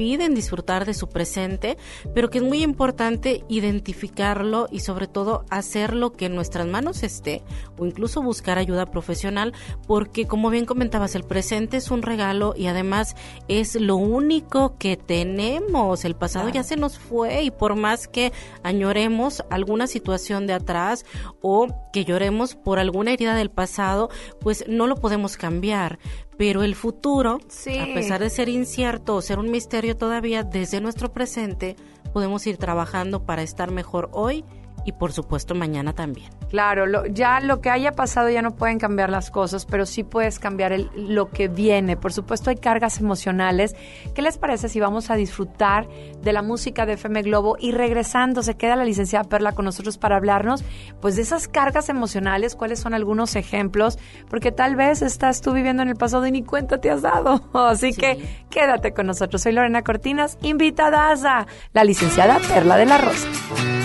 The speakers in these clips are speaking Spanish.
piden disfrutar de su presente, pero que es muy importante identificarlo y sobre todo hacer lo que en nuestras manos esté o incluso buscar ayuda profesional, porque como bien comentabas, el presente es un regalo y además es lo único que tenemos. El pasado ya se nos fue y por más que añoremos alguna situación de atrás o que lloremos por alguna herida del pasado, pues no lo podemos cambiar pero el futuro, a pesar de ser incierto o ser un misterio todavía, desde nuestro presente podemos ir trabajando para estar mejor hoy y por supuesto mañana también. Claro, lo, ya lo que haya pasado ya no pueden cambiar las cosas, pero sí puedes cambiar el, lo que viene. Por supuesto hay cargas emocionales. ¿Qué les parece si vamos a disfrutar de la música de FM Globo y regresando se queda la licenciada Perla con nosotros para hablarnos pues de esas cargas emocionales, cuáles son algunos ejemplos, porque tal vez estás tú viviendo en el pasado y ni cuenta te has dado. Así que quédate con nosotros. Soy Lorena Cortinas, invitada a la licenciada Perla de la Rosa.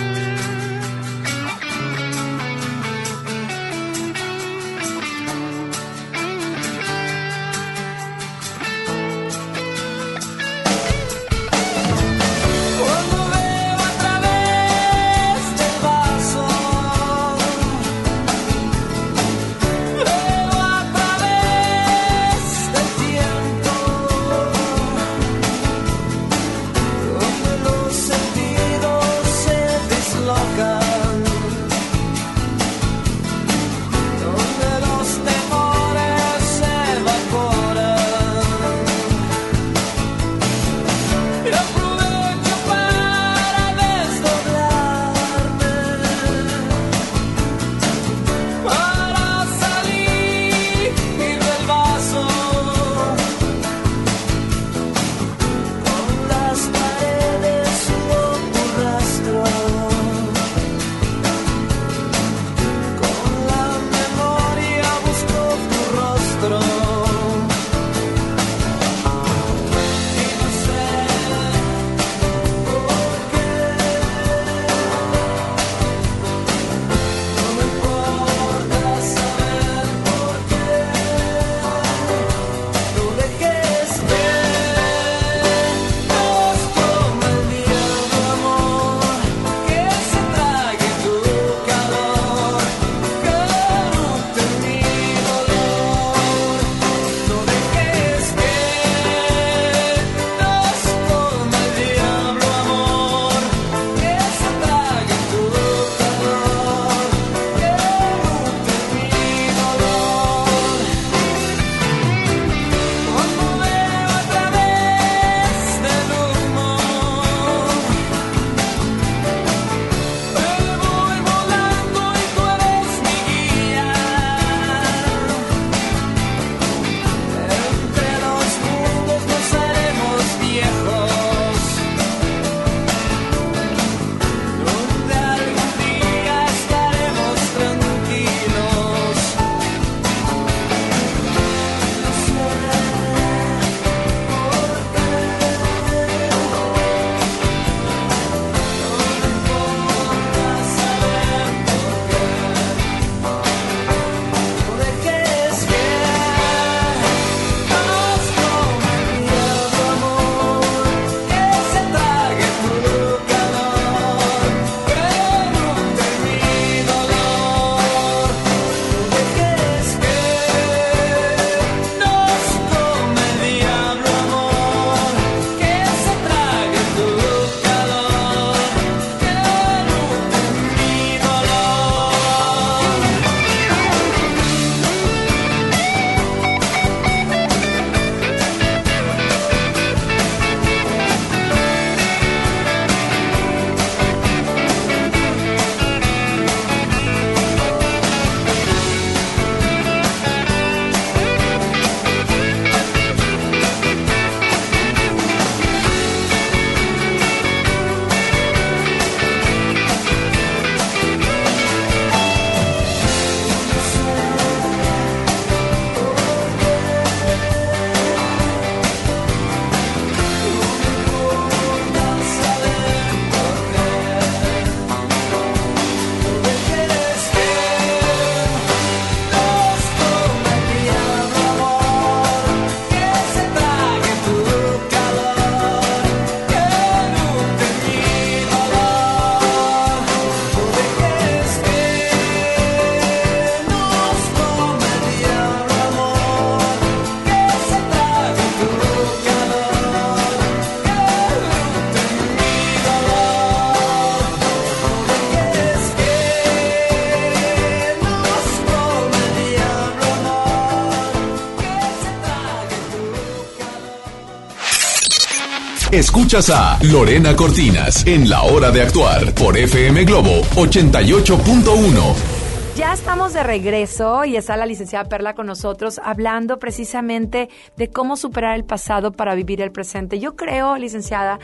Escuchas a Lorena Cortinas en La Hora de Actuar por FM Globo 88.1. Ya estamos de regreso y está la licenciada Perla con nosotros hablando precisamente de cómo superar el pasado para vivir el presente. Yo creo, licenciada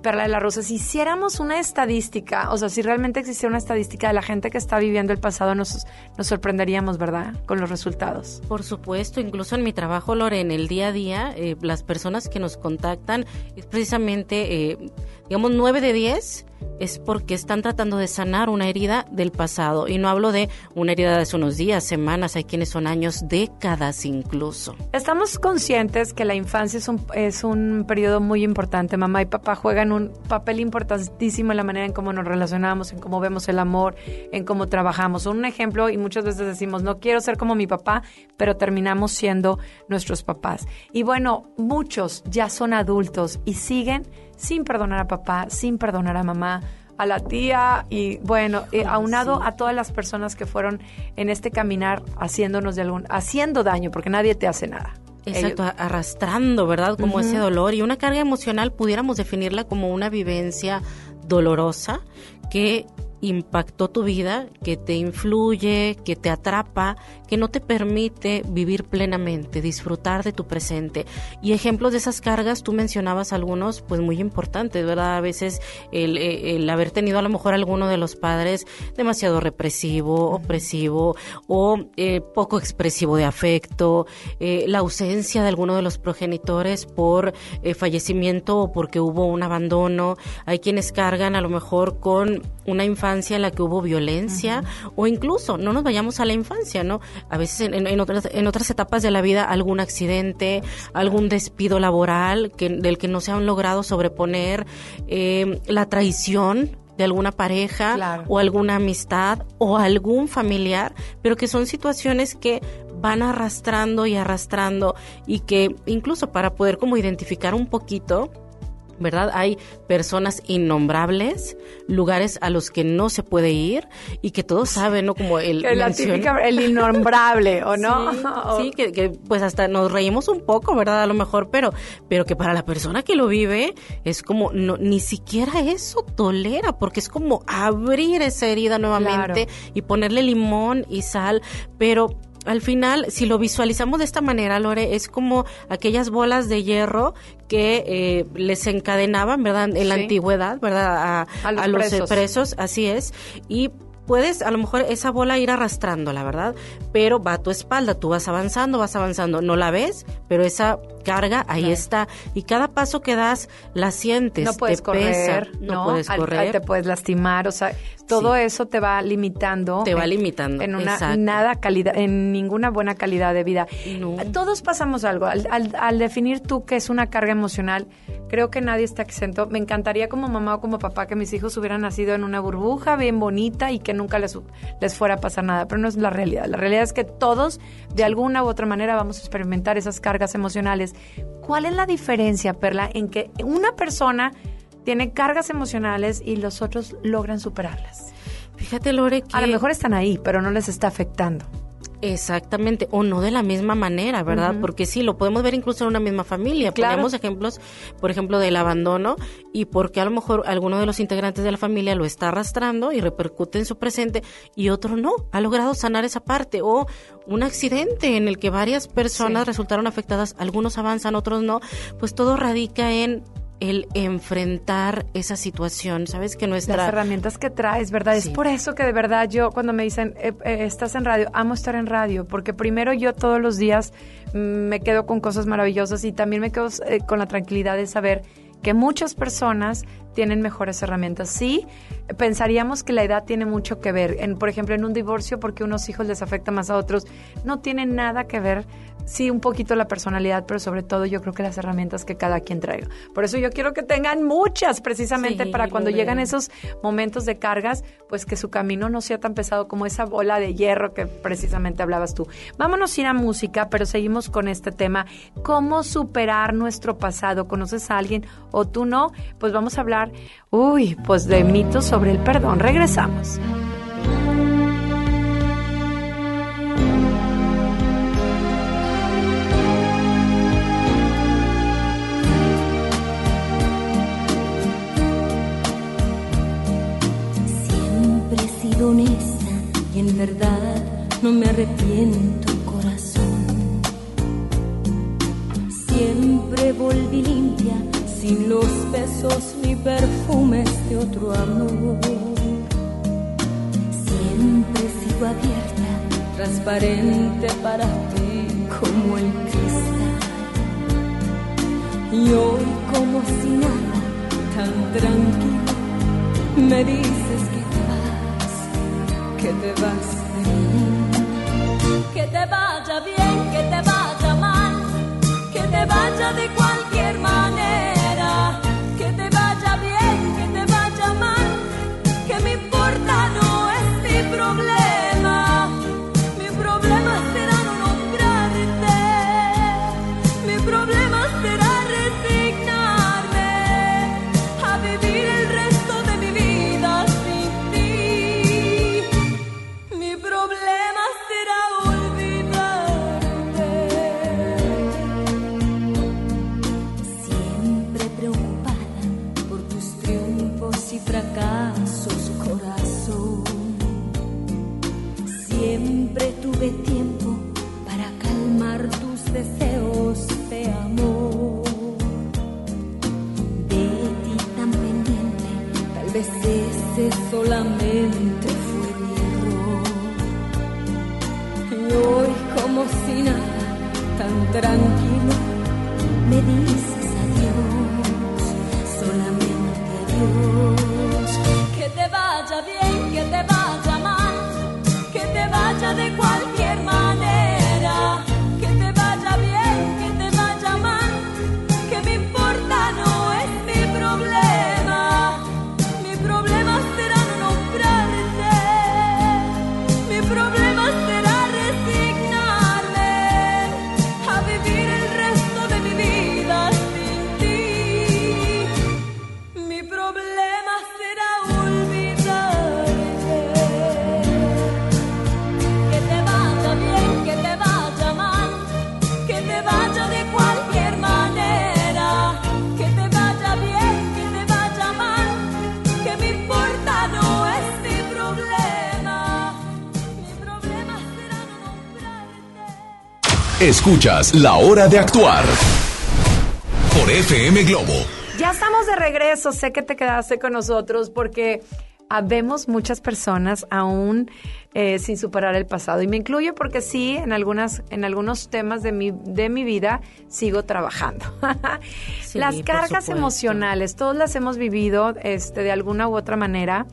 Perla de la Rosa, si hiciéramos una estadística, o sea, si realmente existiera una estadística de la gente que está viviendo el pasado, nos, sorprenderíamos, ¿verdad? Con los resultados. Por supuesto, incluso en mi trabajo, Lore, en el día a día, eh, las personas que nos contactan es precisamente, eh, digamos, nueve de diez es porque están tratando de sanar una herida del pasado. Y no hablo de una herida de hace unos días, semanas, hay quienes son años, décadas incluso. Estamos conscientes que la infancia es un, es un periodo muy importante. Mamá y papá juegan un papel importantísimo en la manera en cómo nos relacionamos, en cómo vemos el amor, en cómo trabajamos. Un ejemplo, y muchas veces decimos, no quiero ser como mi papá, pero terminamos siendo nuestros papás. Y bueno, muchos ya son adultos y siguen sin perdonar a papá, sin perdonar a mamá, a la tía y bueno, eh, aunado a todas las personas que fueron en este caminar haciéndonos de algún, haciendo daño, porque nadie te hace nada. Exacto, arrastrando, ¿verdad? Como ese dolor y una carga emocional pudiéramos definirla como una vivencia dolorosa que impactó tu vida, que te influye, que te atrapa, que no te permite vivir plenamente, disfrutar de tu presente. Y ejemplos de esas cargas, tú mencionabas algunos, pues muy importantes, ¿verdad? A veces el, el haber tenido a lo mejor alguno de los padres demasiado represivo, opresivo o eh, poco expresivo de afecto, eh, la ausencia de alguno de los progenitores por eh, fallecimiento o porque hubo un abandono. Hay quienes cargan a lo mejor con una infancia en la que hubo violencia o incluso, no nos vayamos a la infancia, ¿no? A veces en, otras, en otras etapas de la vida algún accidente, algún despido laboral que, del que no se han logrado sobreponer, eh, la traición de alguna pareja o alguna amistad o algún familiar, pero que son situaciones que van arrastrando y arrastrando y que incluso para poder como identificar un poquito, ¿verdad? Hay personas innombrables, lugares a los que no se puede ir y que todos saben, ¿no? Como el... la típica, el innombrable, ¿o no? Sí, que, pues hasta nos reímos un poco, ¿verdad? A lo mejor, pero, pero que para la persona que lo vive es como, no, ni siquiera eso tolera, porque es como abrir esa herida nuevamente y ponerle limón y sal, pero al final, si lo visualizamos de esta manera, Lore, es como aquellas bolas de hierro que eh, les encadenaban, ¿verdad? En la antigüedad, ¿verdad? A, los, presos. así es. Y puedes a lo mejor esa bola ir arrastrando, la verdad, pero va a tu espalda, tú vas avanzando, vas avanzando, no la ves, pero esa carga ahí está y cada paso que das la sientes, no puedes correr, no, puedes correr, te puedes lastimar, o sea, todo eso te va limitando, te va limitando, en una nada calidad, en ninguna buena calidad de vida. Todos pasamos algo al, al definir tú que es una carga emocional Creo que nadie está exento. Me encantaría como mamá o como papá que mis hijos hubieran nacido en una burbuja bien bonita y que nunca les, les fuera a pasar nada, pero no es la realidad. La realidad es que todos, de alguna u otra manera, vamos a experimentar esas cargas emocionales. ¿Cuál es la diferencia, Perla, en que una persona tiene cargas emocionales y los otros logran superarlas? Fíjate, Lore, que... A lo mejor están ahí, pero no les está afectando. Exactamente, o no de la misma manera, ¿verdad? Porque sí, lo podemos ver incluso en una misma familia. Tenemos ejemplos, por ejemplo, del abandono y porque a lo mejor alguno de los integrantes de la familia lo está arrastrando y repercute en su presente y otro no, ha logrado sanar esa parte. O un accidente en el que varias personas resultaron afectadas, algunos avanzan, otros no, pues todo radica en el enfrentar esa situación, sabes que nuestra las herramientas que traes, verdad, es por eso que de verdad yo cuando me dicen eh, eh, estás en radio, amo estar en radio, porque primero yo todos los días mm, me quedo con cosas maravillosas y también me quedo eh, con la tranquilidad de saber que muchas personas tienen mejores herramientas. Sí, pensaríamos que la edad tiene mucho que ver. En, por ejemplo, en un divorcio, porque unos hijos les afecta más a otros, no tiene nada que ver sí un poquito la personalidad, pero sobre todo yo creo que las herramientas que cada quien traiga. Por eso yo quiero que tengan muchas precisamente para cuando llegan esos momentos de cargas, pues que su camino no sea tan pesado como esa bola de hierro que precisamente hablabas tú. Vámonos a ir a música, pero seguimos con este tema, cómo superar nuestro pasado. ¿Conoces a alguien o tú no? Pues vamos a hablar, uy, pues de mitos sobre el perdón. Regresamos. Y en verdad no me arrepiento, corazón. Siempre volví limpia, sin los besos ni perfumes de otro amor. Siempre sigo abierta, transparente para ti como el cristal. Y hoy como si nada, tan tranquilo, me dices que que te vas. Que te vaya bien, que te vaya mal, que te vaya de cualquier Escuchas La Hora de Actuar por FM Globo. Ya estamos de regreso. Sé que te quedaste con nosotros porque habemos muchas personas aún eh, sin superar el pasado. Y me incluyo porque sí, en, algunas, en algunos temas de mi, de mi vida sigo trabajando. Sí, las cargas emocionales, todos las hemos vivido este, de alguna u otra manera.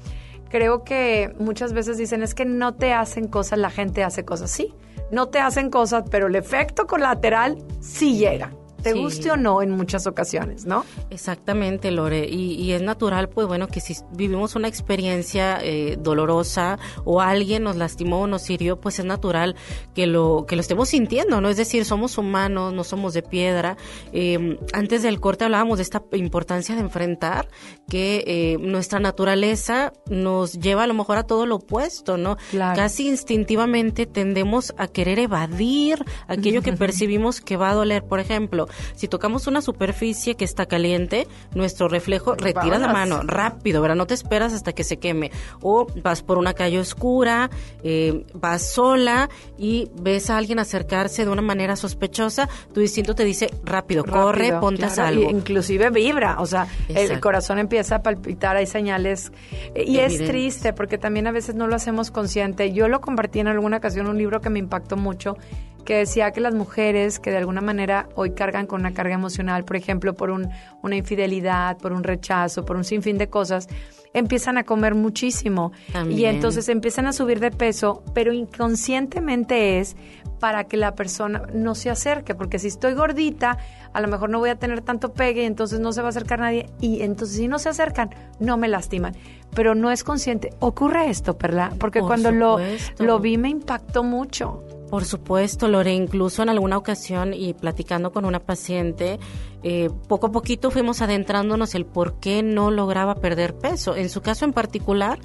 Creo que muchas veces dicen es que no te hacen cosas, la gente hace cosas. Sí, no te hacen cosas, pero el efecto colateral sí llega. Te Sí. guste o no en muchas ocasiones, ¿no? Exactamente, Lore. Y, y es natural, pues bueno, que si vivimos una experiencia eh, dolorosa o alguien nos lastimó o nos hirió, pues es natural que lo que lo estemos sintiendo, ¿no? Es decir, somos humanos, no somos de piedra. Eh, antes del corte hablábamos de esta importancia de enfrentar que eh, nuestra naturaleza nos lleva a lo mejor a todo lo opuesto, ¿no? Claro. Casi instintivamente tendemos a querer evadir aquello que percibimos que va a doler. Por ejemplo, si tocamos una superficie que está caliente, nuestro reflejo retira la mano rápido, ¿verdad? No te esperas hasta que se queme. O vas por una calle oscura, eh, vas sola y ves a alguien acercarse de una manera sospechosa, tu instinto te dice rápido, corre, ponte a salvo. inclusive vibra, o sea, el corazón empieza a palpitar, hay señales. eh, Y es triste porque también a veces no lo hacemos consciente. Yo lo compartí en alguna ocasión, un libro que me impactó mucho, que decía que las mujeres que de alguna manera hoy cargan con una carga emocional, por ejemplo, por un, una infidelidad, por un rechazo, por un sinfín de cosas, empiezan a comer muchísimo. Y entonces empiezan a subir de peso, pero inconscientemente es para que la persona no se acerque, porque si estoy gordita, a lo mejor no voy a tener tanto pegue, entonces no se va a acercar nadie, y entonces si no se acercan, no me lastiman. Pero no es consciente. Ocurre esto, Perla, porque Por cuando lo, lo vi me impactó mucho. Por supuesto, Lore, incluso en alguna ocasión y platicando con una paciente, eh, poco a poquito fuimos adentrándonos el por qué no lograba perder peso. En su caso en particular,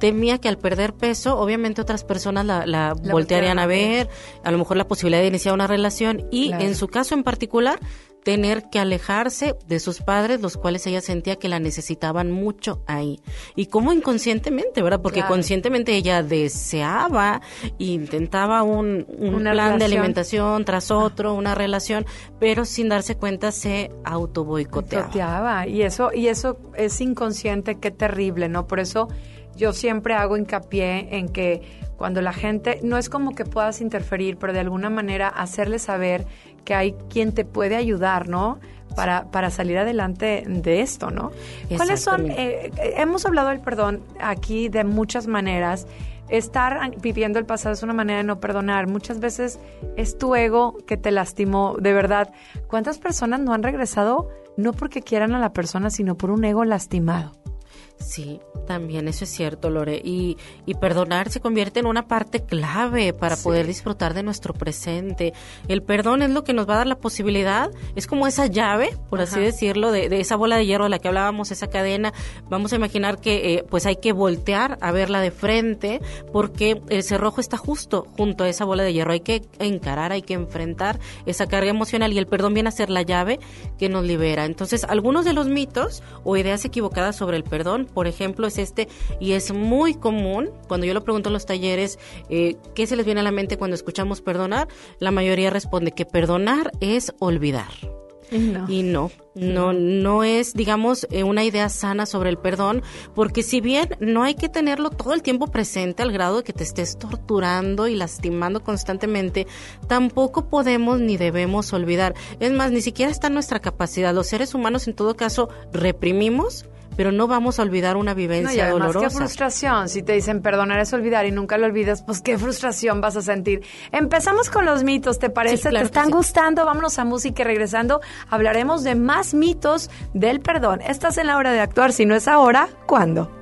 temía que al perder peso, obviamente otras personas la, la voltearían a ver, a lo mejor la posibilidad de iniciar una relación y Claro. en su caso en particular, tener que alejarse de sus padres, los cuales ella sentía que la necesitaban mucho ahí. Y como inconscientemente, ¿verdad? Porque conscientemente ella deseaba, intentaba un, un plan de alimentación tras otro, una relación, pero sin darse cuenta se auto boicoteaba. Y eso, y eso es inconsciente, qué terrible, ¿no? Por eso yo siempre hago hincapié en que cuando la gente, no es como que puedas interferir, pero de alguna manera hacerle saber que hay quien te puede ayudar, ¿no? Para, para salir adelante de esto, ¿no? ¿Cuáles son? Eh, hemos hablado del perdón aquí de muchas maneras. Estar viviendo el pasado es una manera de no perdonar. Muchas veces es tu ego que te lastimó, de verdad. ¿Cuántas personas no han regresado no porque quieran a la persona, sino por un ego lastimado? Sí, también eso es cierto, Lore. Y, y perdonar se convierte en una parte clave para poder disfrutar de nuestro presente. El perdón es lo que nos va a dar la posibilidad, es como esa llave, por así decirlo, de, esa bola de hierro de la que hablábamos, esa cadena. Vamos a imaginar que eh, pues hay que voltear a verla de frente porque el cerrojo está justo junto a esa bola de hierro. Hay que encarar, hay que enfrentar esa carga emocional y el perdón viene a ser la llave que nos libera. Entonces, algunos de los mitos o ideas equivocadas sobre el perdón por ejemplo, es este, y es muy común, cuando yo lo pregunto en los talleres, eh, ¿qué se les viene a la mente cuando escuchamos perdonar? La mayoría responde que perdonar es olvidar. Y no, no, no es, digamos, eh, una idea sana sobre el perdón, porque si bien no hay que tenerlo todo el tiempo presente al grado de que te estés torturando y lastimando constantemente, tampoco podemos ni debemos olvidar. Es más, ni siquiera está en nuestra capacidad. Los seres humanos, en todo caso, reprimimos pero no vamos a olvidar una vivencia no, y además, Qué frustración. Si te dicen perdonar es olvidar y nunca lo olvidas, pues qué frustración vas a sentir. Empezamos con los mitos, ¿te parece? ¿Te están gustando? Vámonos a música y regresando hablaremos de más mitos del perdón. Estás en la hora de actuar. Si no es ahora, ¿cuándo?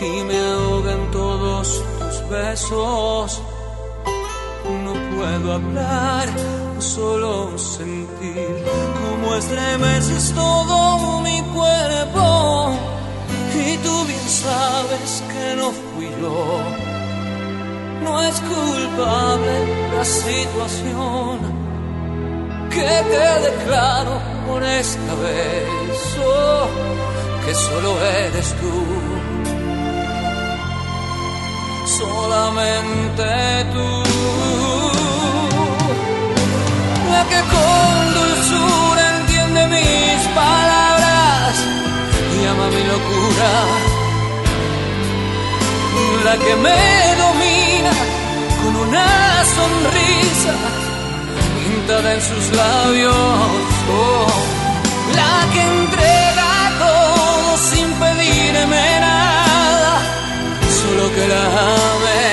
y me ahogan todos tus besos. No puedo hablar, solo sentir cómo estremeces todo mi cuerpo. Y tú bien sabes que no fui yo. No es culpable la situación que te declaro por esta vez. Oh que solo eres tú, solamente tú, la que con dulzura entiende mis palabras, y ama mi locura, la que me domina con una sonrisa pintada en sus labios, oh, la que entrega que la amé,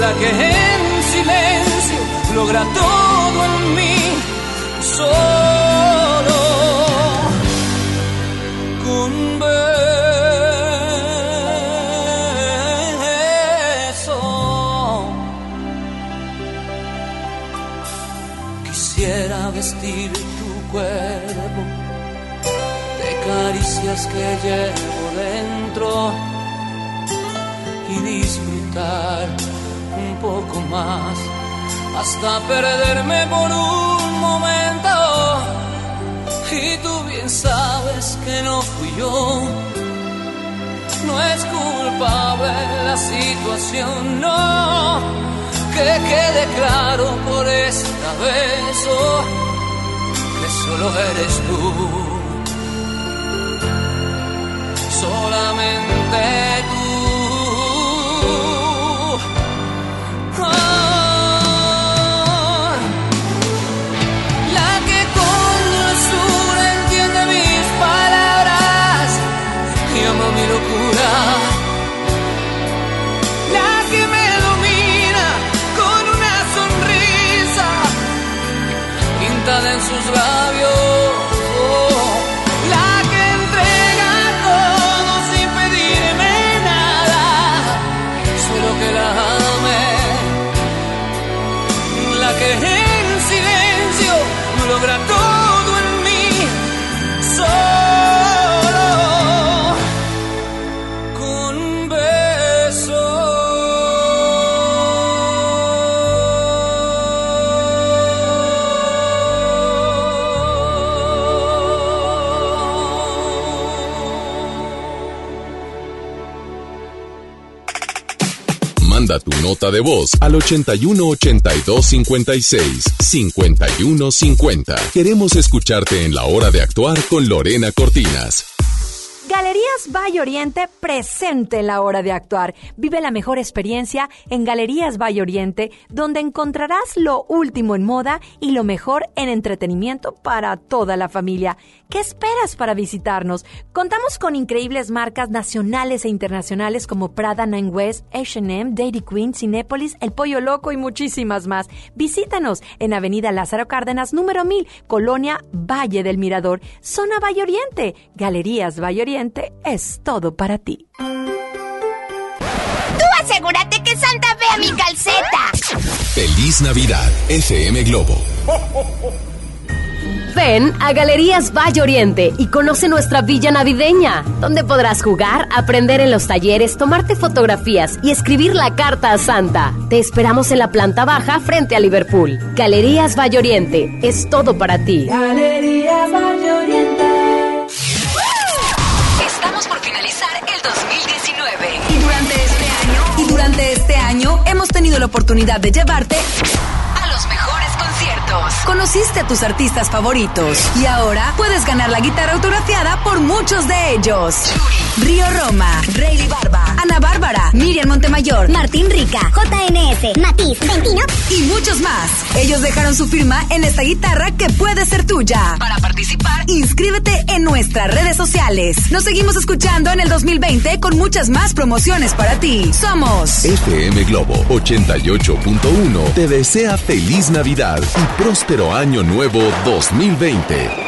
la que en silencio logra todo en mí, solo con beso. Quisiera vestir tu cuerpo de caricias que llevo dentro un poco más hasta perderme por un momento. Y tú bien sabes que no fui yo, no es culpable la situación, no, que quede claro por esta vez oh, que solo eres tú, solamente Tu nota de voz al 81 82 56 51 50. Queremos escucharte en la hora de actuar con Lorena Cortinas. Galerías Valle Oriente presente en la hora de actuar. Vive la mejor experiencia en Galerías Valle Oriente, donde encontrarás lo último en moda y lo mejor en entretenimiento para toda la familia. ¿Qué esperas para visitarnos? Contamos con increíbles marcas nacionales e internacionales como Prada Nine West, H&M, Dairy Queen, Cinépolis, El Pollo Loco y muchísimas más. Visítanos en Avenida Lázaro Cárdenas, número 1000, Colonia Valle del Mirador, zona Valle Oriente. Galerías Valle Oriente es todo para ti. Tú asegúrate que Santa vea mi calceta. Feliz Navidad, FM Globo. Ven a Galerías Valle Oriente y conoce nuestra villa navideña, donde podrás jugar, aprender en los talleres, tomarte fotografías y escribir la carta a Santa. Te esperamos en la planta baja frente a Liverpool. Galerías Valle Oriente, es todo para ti. Galerías Valle Oriente. Estamos por finalizar el 2019 y durante este año y durante este año hemos tenido la oportunidad de llevarte Conociste a tus artistas favoritos y ahora puedes ganar la guitarra autografiada por muchos de ellos. Río Roma, Rayleigh Barba, Ana Bárbara, Miriam Montemayor, Martín Rica, JNS, Matiz, Ventino. y muchos más. Ellos dejaron su firma en esta guitarra que puede ser tuya. Para participar, inscríbete en nuestras redes sociales. Nos seguimos escuchando en el 2020 con muchas más promociones para ti. Somos FM Globo 88.1 te desea feliz Navidad y próspero año nuevo 2020.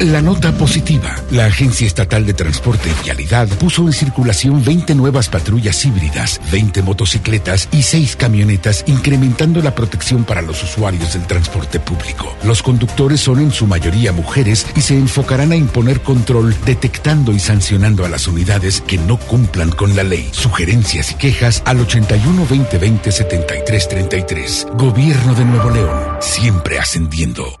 La nota positiva. La Agencia Estatal de Transporte y Vialidad puso en circulación 20 nuevas patrullas híbridas, 20 motocicletas y 6 camionetas, incrementando la protección para los usuarios del transporte público. Los conductores son en su mayoría mujeres y se enfocarán a imponer control, detectando y sancionando a las unidades que no cumplan con la ley. Sugerencias y quejas al 81 2020 7333. Gobierno de Nuevo León, siempre ascendiendo.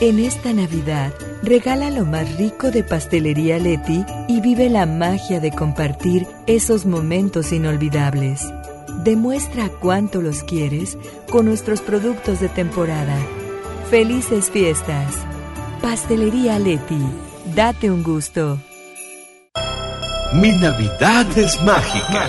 En esta Navidad, regala lo más rico de Pastelería Leti y vive la magia de compartir esos momentos inolvidables. Demuestra cuánto los quieres con nuestros productos de temporada. Felices fiestas. Pastelería Leti. Date un gusto. Mi Navidad es mágica.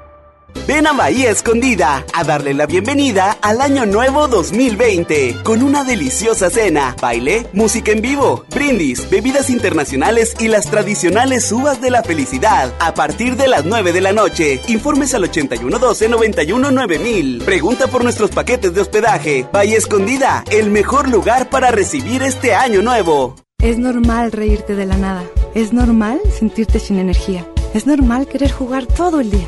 Ven a Bahía Escondida a darle la bienvenida al año nuevo 2020 con una deliciosa cena, baile, música en vivo, brindis, bebidas internacionales y las tradicionales uvas de la felicidad a partir de las 9 de la noche. Informes al 8112 919000. Pregunta por nuestros paquetes de hospedaje. Bahía Escondida, el mejor lugar para recibir este año nuevo. Es normal reírte de la nada. Es normal sentirte sin energía. Es normal querer jugar todo el día.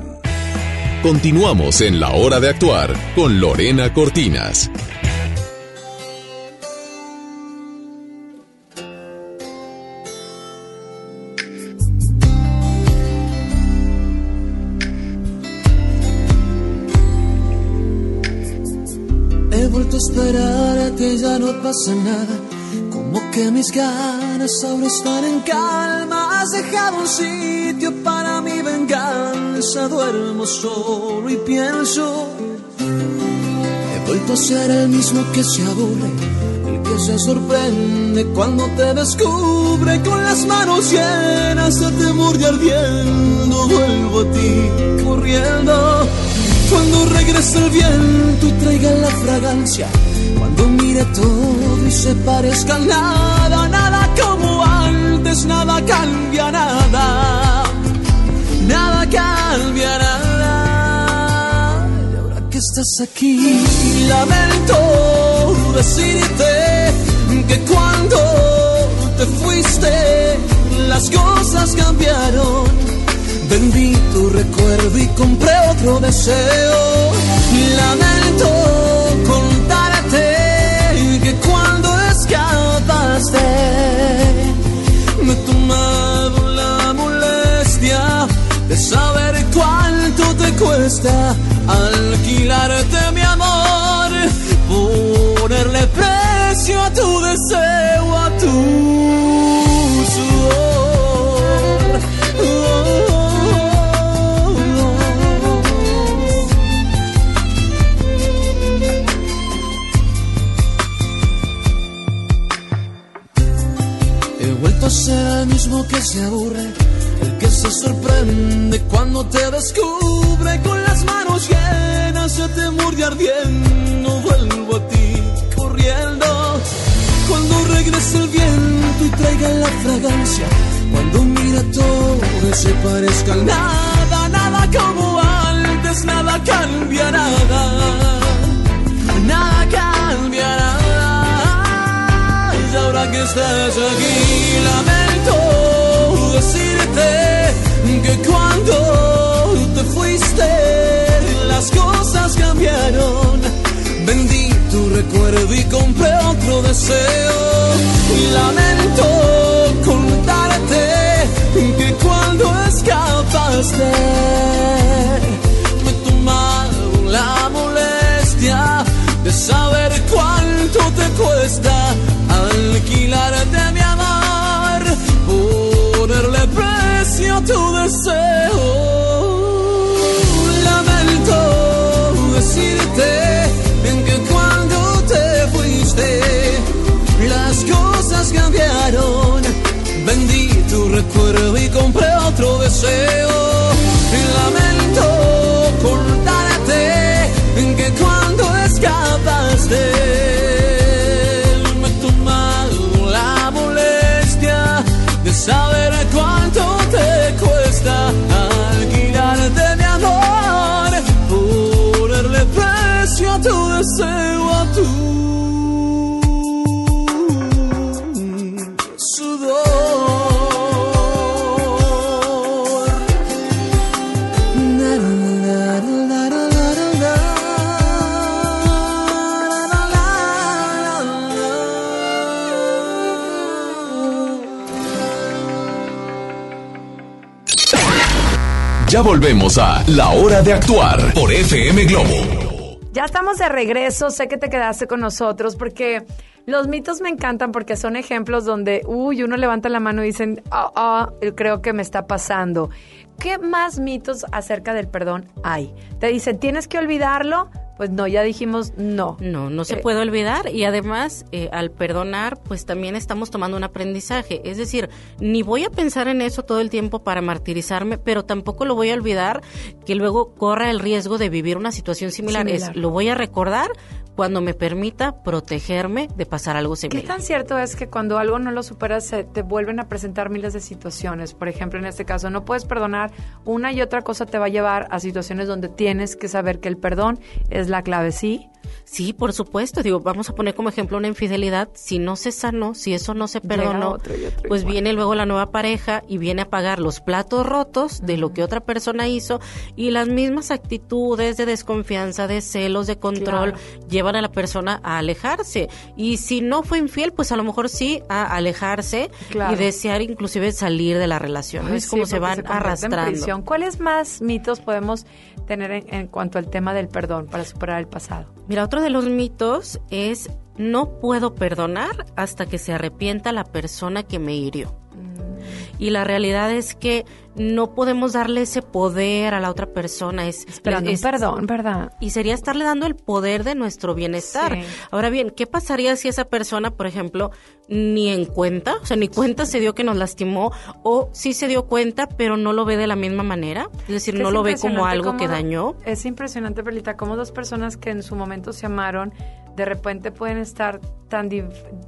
Continuamos en la hora de actuar con Lorena Cortinas. He vuelto a esperar a que ya no pasa nada. Como que mis ganas ahora están en calma. Has dejado un sitio para mi venganza. Duermo solo y pienso. He vuelto a ser el mismo que se aburre. El que se sorprende cuando te descubre. Con las manos llenas de temor y ardiendo. Vuelvo a ti corriendo. Cuando regrese el viento traiga la fragancia, mire todo y se parezca nada, nada como antes, nada cambia nada, nada cambia nada. Y ahora que estás aquí, lamento decirte que cuando te fuiste, las cosas cambiaron. Vendí tu recuerdo y compré otro deseo. Lamento que cuando escapaste me tomado la molestia de saber cuánto te cuesta alquilarte mi amor, ponerle precio a tu deseo, vuelto a ser el mismo que se aburre, el que se sorprende cuando te descubre con las manos llenas de temor y ardiendo. Vuelvo a ti corriendo cuando regrese el viento y traiga la fragancia. Cuando mira todo se parezca al nada, nada como antes, nada cambia nada, nada cambia nada. Y ahora que estás aquí, lamento decirte que cuando te fuiste, las cosas cambiaron. Vendí tu recuerdo y compré otro deseo. Lamento contarte que cuando escapaste me tomaron la molestia de saber cuánto te cuesta alquilarte mi amor, ponerle precio a tu deseo. Lamento decirte que cuando te fuiste las cosas cambiaron. Vendí tu recuerdo y compré otro deseo. Lamento deseo, Ya volvemos a La Hora de Actuar por FM Globo. Ya estamos de regreso, sé que te quedaste con nosotros porque los mitos me encantan porque son ejemplos donde, uy, uno levanta la mano y dicen, ah, ah, creo que me está pasando. ¿Qué más mitos acerca del perdón hay? Te dicen, ¿tienes que olvidarlo? Pues no, ya dijimos no. No, no se Eh, puede olvidar y además eh, al perdonar pues también estamos tomando un aprendizaje. Es decir, ni voy a pensar en eso todo el tiempo para martirizarme, pero tampoco lo voy a olvidar que luego corra el riesgo de vivir una situación similar. Similar. Es, lo voy a recordar cuando me permita protegerme de pasar algo ¿Qué similar. tan cierto es que cuando algo no lo superas se te vuelven a presentar miles de situaciones? Por ejemplo, en este caso, no puedes perdonar, una y otra cosa te va a llevar a situaciones donde tienes que saber que el perdón es la clave, ¿sí? Sí, por supuesto. Digo, vamos a poner como ejemplo una infidelidad. Si no se sanó, si eso no se perdonó, otro y otro pues igual. viene luego la nueva pareja y viene a pagar los platos rotos de lo que otra persona hizo y las mismas actitudes de desconfianza, de celos, de control Claro. llevan a la persona a alejarse. Y si no fue infiel, pues a lo mejor sí a alejarse Claro. y desear inclusive salir de la relación. es como sí, se van arrastrando. ¿Cuáles más mitos podemos tener en, en cuanto al tema del perdón para superar el pasado? Mira, otro de los mitos es no puedo perdonar hasta que se arrepienta la persona que me hirió. Y la realidad es que no podemos darle ese poder a la otra persona. Es, Esperando un es- perdón, ¿verdad? Y sería estarle dando el poder de nuestro bienestar. Sí. Ahora bien, ¿qué pasaría si esa persona, por ejemplo, ni en cuenta, o sea, ni cuenta se dio que nos lastimó, o sí se dio cuenta, pero no lo ve de la misma manera? Es decir, no es lo ve como algo que dañó. Es impresionante, Perlita, cómo dos personas que en su momento se amaron, de repente pueden estar tan,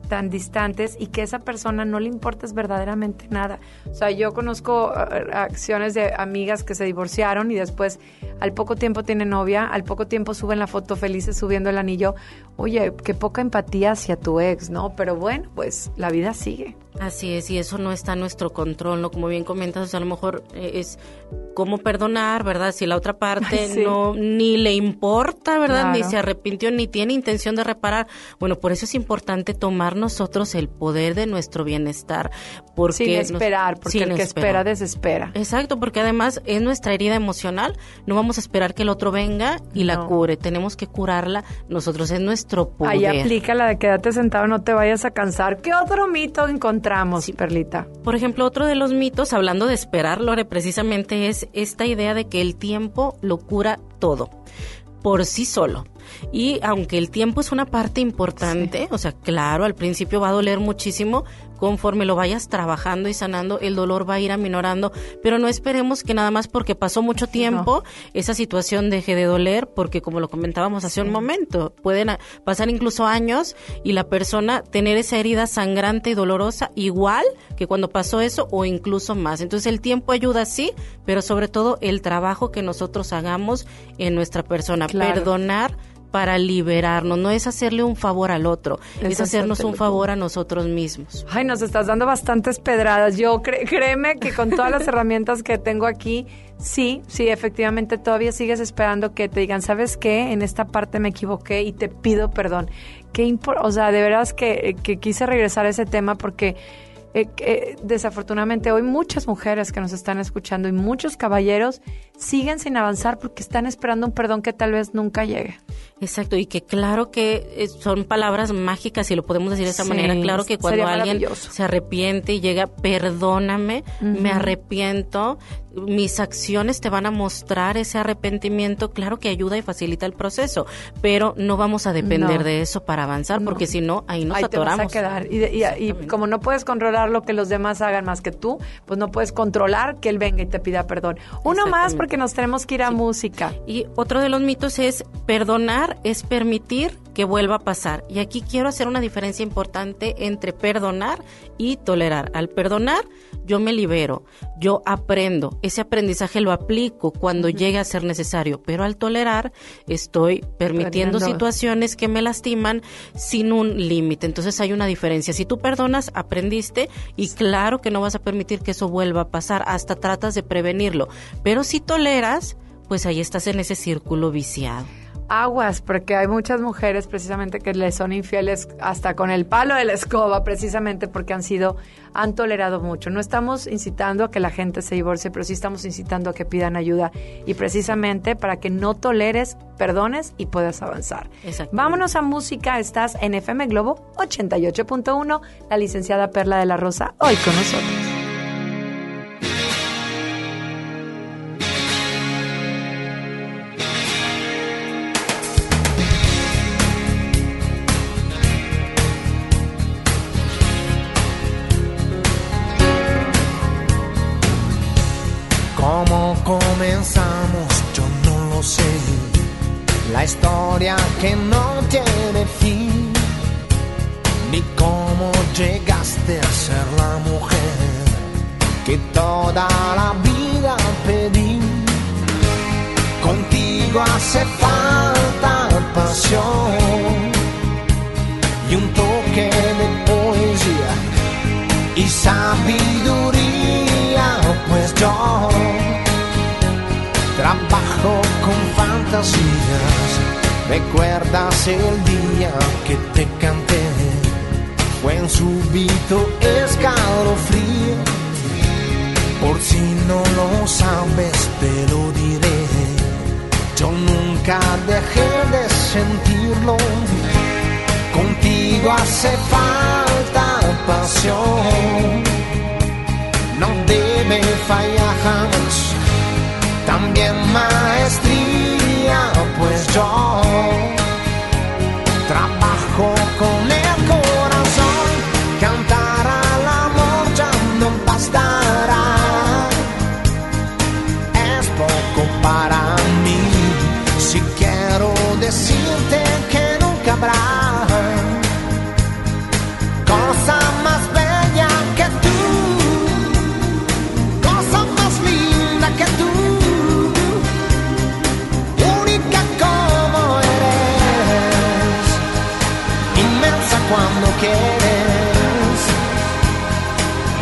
tan distantes y que esa persona no le importes verdaderamente nada. O sea, yo conozco eh, acciones de amigas que se divorciaron y después al poco tiempo tienen novia, al poco tiempo suben la foto felices subiendo el anillo. Oye, qué poca empatía hacia tu ex, ¿no? Pero bueno, pues la vida sigue. Así es, y eso no está en nuestro control, ¿no? Como bien comentas, o sea, a lo mejor eh, es cómo perdonar, ¿verdad? Si la otra parte sí. no ni le importa, ¿verdad? Ni se arrepintió, ni tiene intención de reparar. Bueno, por eso es importante tomar nosotros el poder de nuestro bienestar. Porque Sin esperar, porque sin el que esperar. espera desespera. Exacto, porque además es nuestra herida emocional. No vamos a esperar que el otro venga y la cure. Tenemos que curarla nosotros. Es nuestro poder. Ahí aplica la de quédate sentado, no te vayas a cansar. ¿Qué otro mito encontramos, Perlita? Por ejemplo, otro de los mitos, hablando de esperar, Lore, precisamente es esta idea de que el tiempo lo cura todo por sí solo. Y aunque el tiempo es una parte importante, o sea, claro, al principio va a doler muchísimo, conforme lo vayas trabajando y sanando, el dolor va a ir aminorando, pero no esperemos que nada más porque pasó mucho tiempo esa situación deje de doler, porque como lo comentábamos hace un momento, pueden pasar incluso años y la persona tener esa herida sangrante y dolorosa igual que cuando pasó eso o incluso más. Entonces el tiempo ayuda sí, pero sobre todo el trabajo que nosotros hagamos en nuestra persona, Claro. perdonar para liberarnos, no es hacerle un favor al otro, es hacernos un favor a nosotros mismos. Ay, nos estás dando bastantes pedradas. Yo cre- créeme que con todas las herramientas que tengo aquí, sí, sí, efectivamente todavía sigues esperando que te digan, ¿sabes qué? En esta parte me equivoqué y te pido perdón. Qué o sea, de veras que, que quise regresar a ese tema porque eh, que, desafortunadamente hoy muchas mujeres que nos están escuchando y muchos caballeros siguen sin avanzar porque están esperando un perdón que tal vez nunca llegue. Exacto, y que claro que eh, son palabras mágicas, si lo podemos decir de esa Sí, manera. Claro que cuando alguien se arrepiente y llega, perdóname, me arrepiento, mis acciones te van a mostrar ese arrepentimiento, claro que ayuda y facilita el proceso, pero no vamos a depender No. de eso para avanzar, No. porque si no, ahí nos Ahí te vas atoramos. a quedar. Y, de- y- y como no puedes controlar lo que los demás hagan más que tú, pues no puedes controlar que él venga y te pida perdón. Uno más porque nos tenemos que ir a música. Y otro de los mitos es perdonar es permitir que vuelva a pasar. Y aquí quiero hacer una diferencia importante entre perdonar y tolerar. Al perdonar, yo me libero, yo aprendo, ese aprendizaje lo aplico cuando llegue a ser necesario, pero al tolerar estoy permitiendo situaciones que me lastiman sin un límite. Entonces hay una diferencia. Si tú perdonas, aprendiste y claro que no vas a permitir que eso vuelva a pasar, hasta tratas de prevenirlo. Pero si toleras, pues ahí estás en ese círculo viciado. Aguas, porque hay muchas mujeres precisamente que les son infieles hasta con el palo de la escoba, precisamente porque han sido, han tolerado mucho. No estamos incitando a que la gente se divorcie, pero sí estamos incitando a que pidan ayuda y precisamente para que no toleres, perdones y puedas avanzar. Vámonos a música, estás en FM Globo 88.1, la licenciada Perla de la Rosa, hoy con nosotros. Fantasías. ¿Recuerdas el día que te canté? Fue en súbito escalofrío. Por si no lo sabes, te lo diré. Yo nunca dejé de sentirlo. Contigo hace falta pasión. No debe fallar jamás. También maestría, pues yo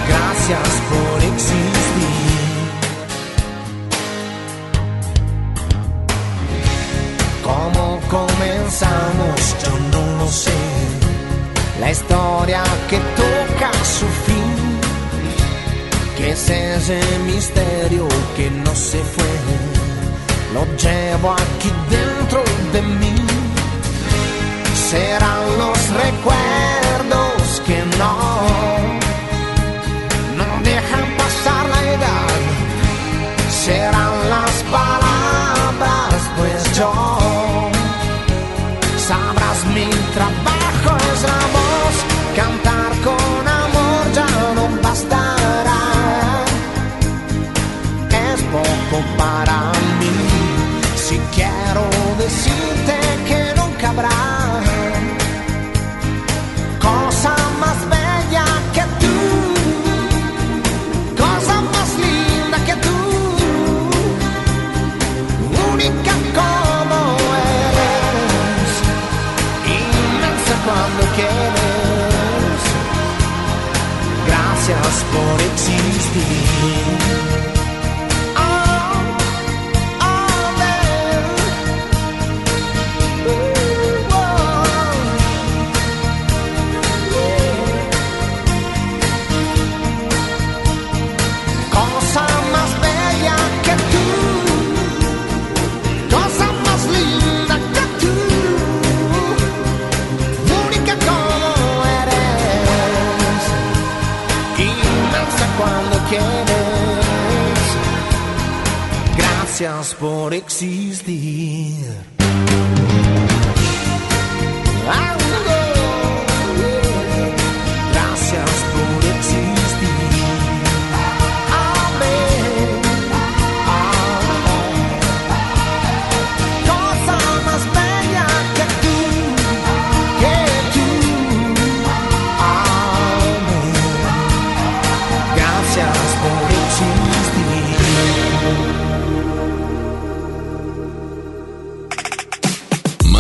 Gracias por existir. ¿Cómo comenzamos? Yo no lo sé. La historia que toca su fin. Que es ese misterio que no se fue. Lo llevo aquí dentro de mí. Serán los recuerdos que no, por existir.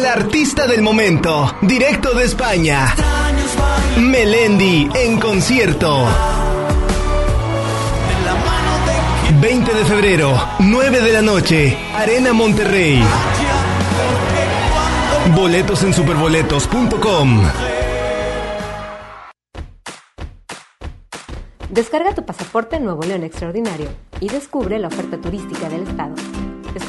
El artista del momento, directo de España. Melendi en concierto. 20 de febrero, 9 de la noche, Arena Monterrey. Boletos en superboletos.com. Descarga tu pasaporte Nuevo León Extraordinario y descubre la oferta turística del estado.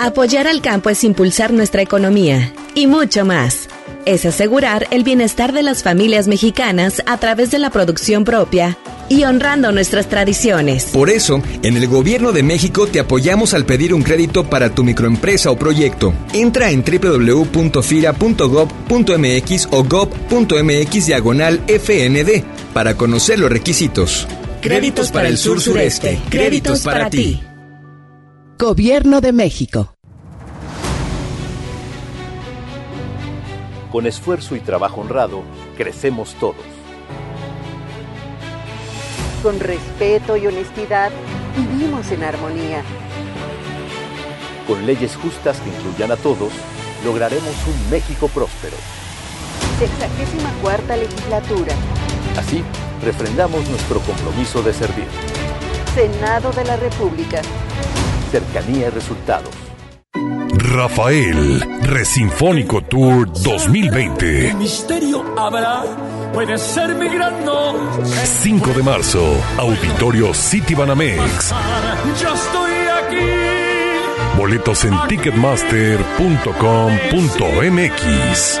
Apoyar al campo es impulsar nuestra economía y mucho más. Es asegurar el bienestar de las familias mexicanas a través de la producción propia y honrando nuestras tradiciones. Por eso, en el Gobierno de México te apoyamos al pedir un crédito para tu microempresa o proyecto. Entra en www.fira.gov.mx o gov.mx diagonal FND para conocer los requisitos. Créditos para el sur sureste. Créditos para ti. Gobierno de México. Con esfuerzo y trabajo honrado, crecemos todos. Con respeto y honestidad, vivimos en armonía. Con leyes justas que incluyan a todos, lograremos un México próspero. Sexagésima cuarta legislatura. Así, refrendamos nuestro compromiso de servir. Senado de la República. Cercanía y resultados. Rafael, Resinfónico Tour 2020. misterio habrá, puede ser mi gran no. 5 de marzo, Auditorio City Banamex. Yo estoy aquí. Boletos en ticketmaster.com.mx.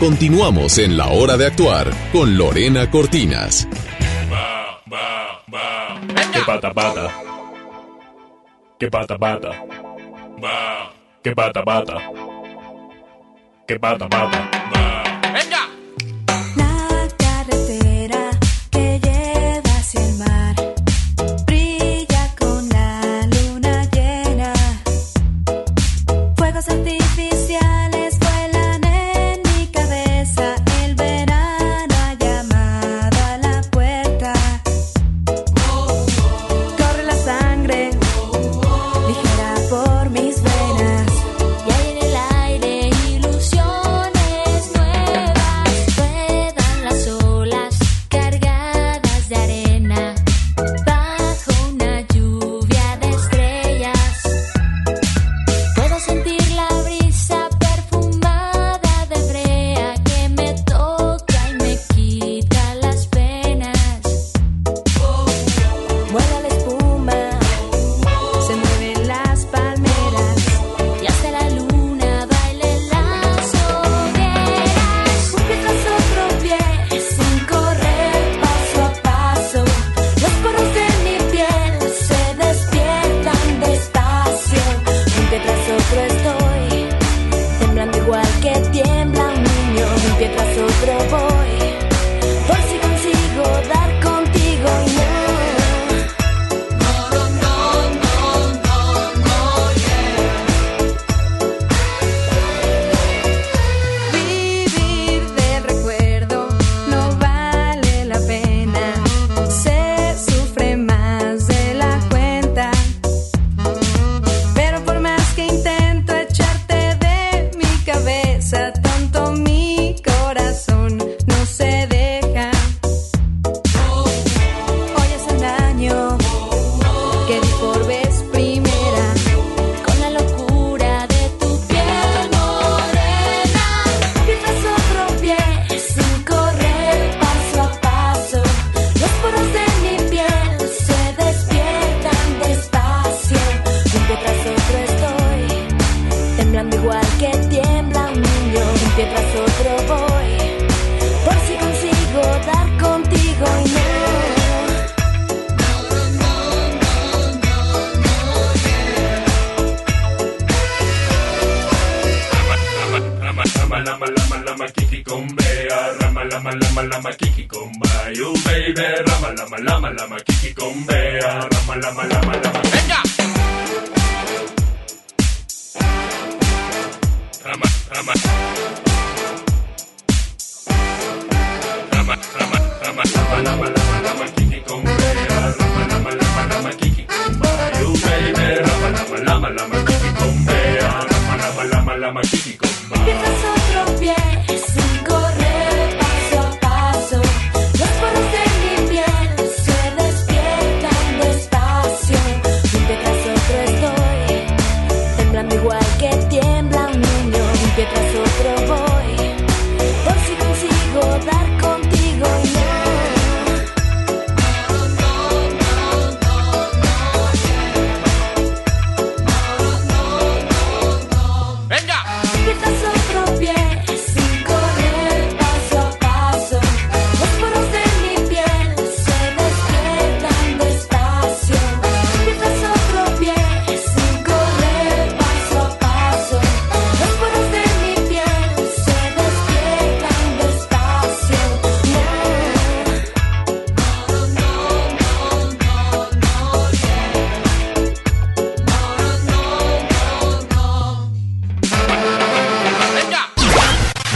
Continuamos en la hora de actuar con Lorena Cortinas. ¿Qué pata pata? ¿Qué pata pata? ¿Qué pata pata? ¿Qué pata pata? La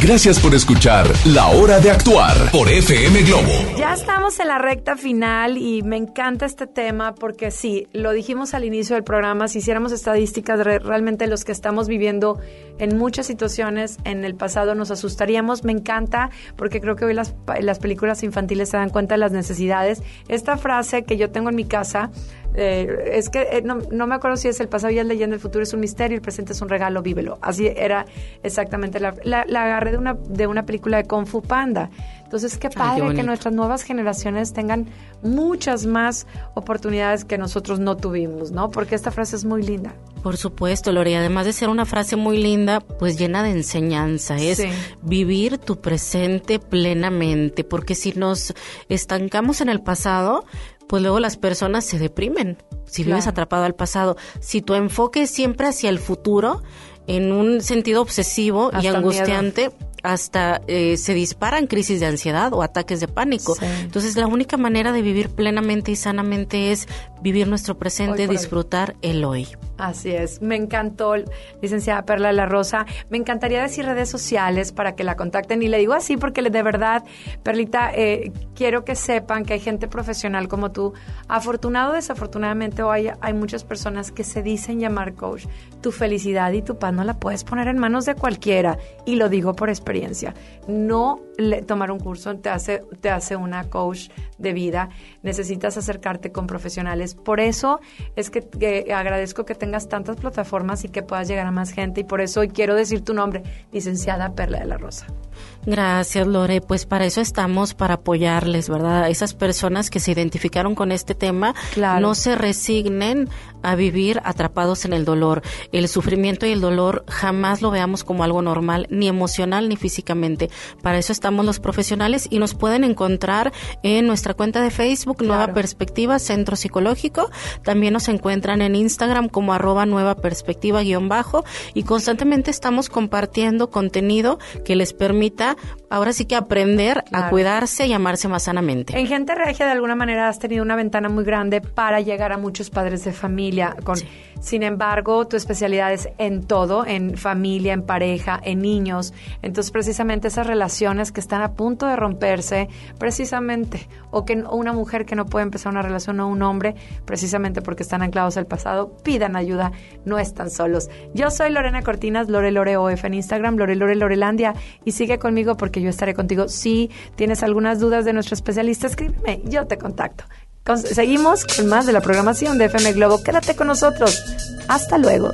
Gracias por escuchar La Hora de Actuar por FM Globo. En la recta final y me encanta este tema porque sí, lo dijimos al inicio del programa, si hiciéramos estadísticas, re- realmente los que estamos viviendo en muchas situaciones en el pasado nos asustaríamos. Me encanta porque creo que hoy las, las películas infantiles se dan cuenta de las necesidades. Esta frase que yo tengo en mi casa, eh, es que eh, no, no me acuerdo si es el pasado y es leyenda, el futuro es un misterio, el presente es un regalo, vívelo. Así era exactamente. La, la, la agarré de una, de una película de Kung Fu Panda. Entonces, qué padre que nuestras nuevas generaciones tengan muchas más oportunidades que nosotros no tuvimos, ¿no? Porque esta frase es muy linda. Por supuesto, Lore, y además de ser una frase muy linda, pues llena de enseñanza, es Sí. vivir tu presente plenamente, porque si nos estancamos en el pasado, pues luego las personas se deprimen, si vives atrapado al pasado. Si tu enfoque es siempre hacia el futuro, en un sentido obsesivo y angustiante, hasta eh, se disparan crisis de ansiedad o ataques de pánico. Sí. Entonces, la única manera de vivir plenamente y sanamente es vivir nuestro presente, hoy. disfrutar el hoy. Así es, me encantó, licenciada Perla la Rosa. Me encantaría decir redes sociales para que la contacten y le digo así porque de verdad, Perlita, eh, quiero que sepan que hay gente profesional como tú. Afortunado desafortunadamente hoy hay muchas personas que se dicen llamar coach. Tu felicidad y tu paz no la puedes poner en manos de cualquiera y lo digo por experiencia. No le- tomar un curso te hace, te hace una coach de vida. Necesitas acercarte con profesionales. Por eso es que, agradezco que tengas tantas plataformas y que puedas llegar a más gente. Y por eso hoy quiero decir tu nombre, licenciada Perla de la Rosa. Gracias, Lore. Pues para eso estamos, para apoyarles, ¿verdad? Esas personas que se identificaron con este tema, Claro. no se resignen a vivir atrapados en el dolor. El sufrimiento y el dolor jamás lo veamos como algo normal, ni emocional ni físicamente. Para eso estamos los profesionales y nos pueden encontrar en nuestra cuenta de Facebook, Nueva Claro. Perspectiva Centro Psicológico. También nos encuentran en Instagram como arroba Nueva Perspectiva guion bajo y constantemente estamos compartiendo contenido que les permita ahora sí que aprender a Claro. cuidarse y amarse más sanamente. En Gente Regia, de alguna manera, has tenido una ventana muy grande para llegar a muchos padres de familia. Con, Sin embargo, tu especialidad es en todo, en familia, en pareja, en niños. Entonces, precisamente esas relaciones que están a punto de romperse, precisamente, o que o una mujer que no puede empezar una relación o un hombre, precisamente porque están anclados al pasado, pidan ayuda, no están solos. Yo soy Lorena Cortinas, Lore Lore OF en Instagram, Lore Lore Lorelandia, y sigue conmigo porque yo estaré contigo. Si tienes algunas dudas de nuestro especialista, escríbeme, yo te contacto. Con- seguimos con más de la programación de FM Globo. Quédate con nosotros. Hasta luego.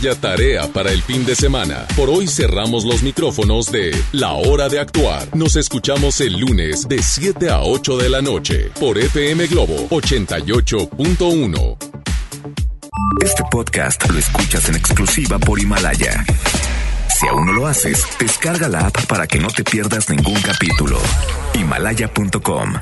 Tarea para el fin de semana. Por hoy cerramos los micrófonos de La Hora de Actuar. Nos escuchamos el lunes de 7 a 8 de la noche por FM Globo 88.1. Este podcast lo escuchas en exclusiva por Himalaya. Si aún no lo haces, descarga la app para que no te pierdas ningún capítulo. Himalaya.com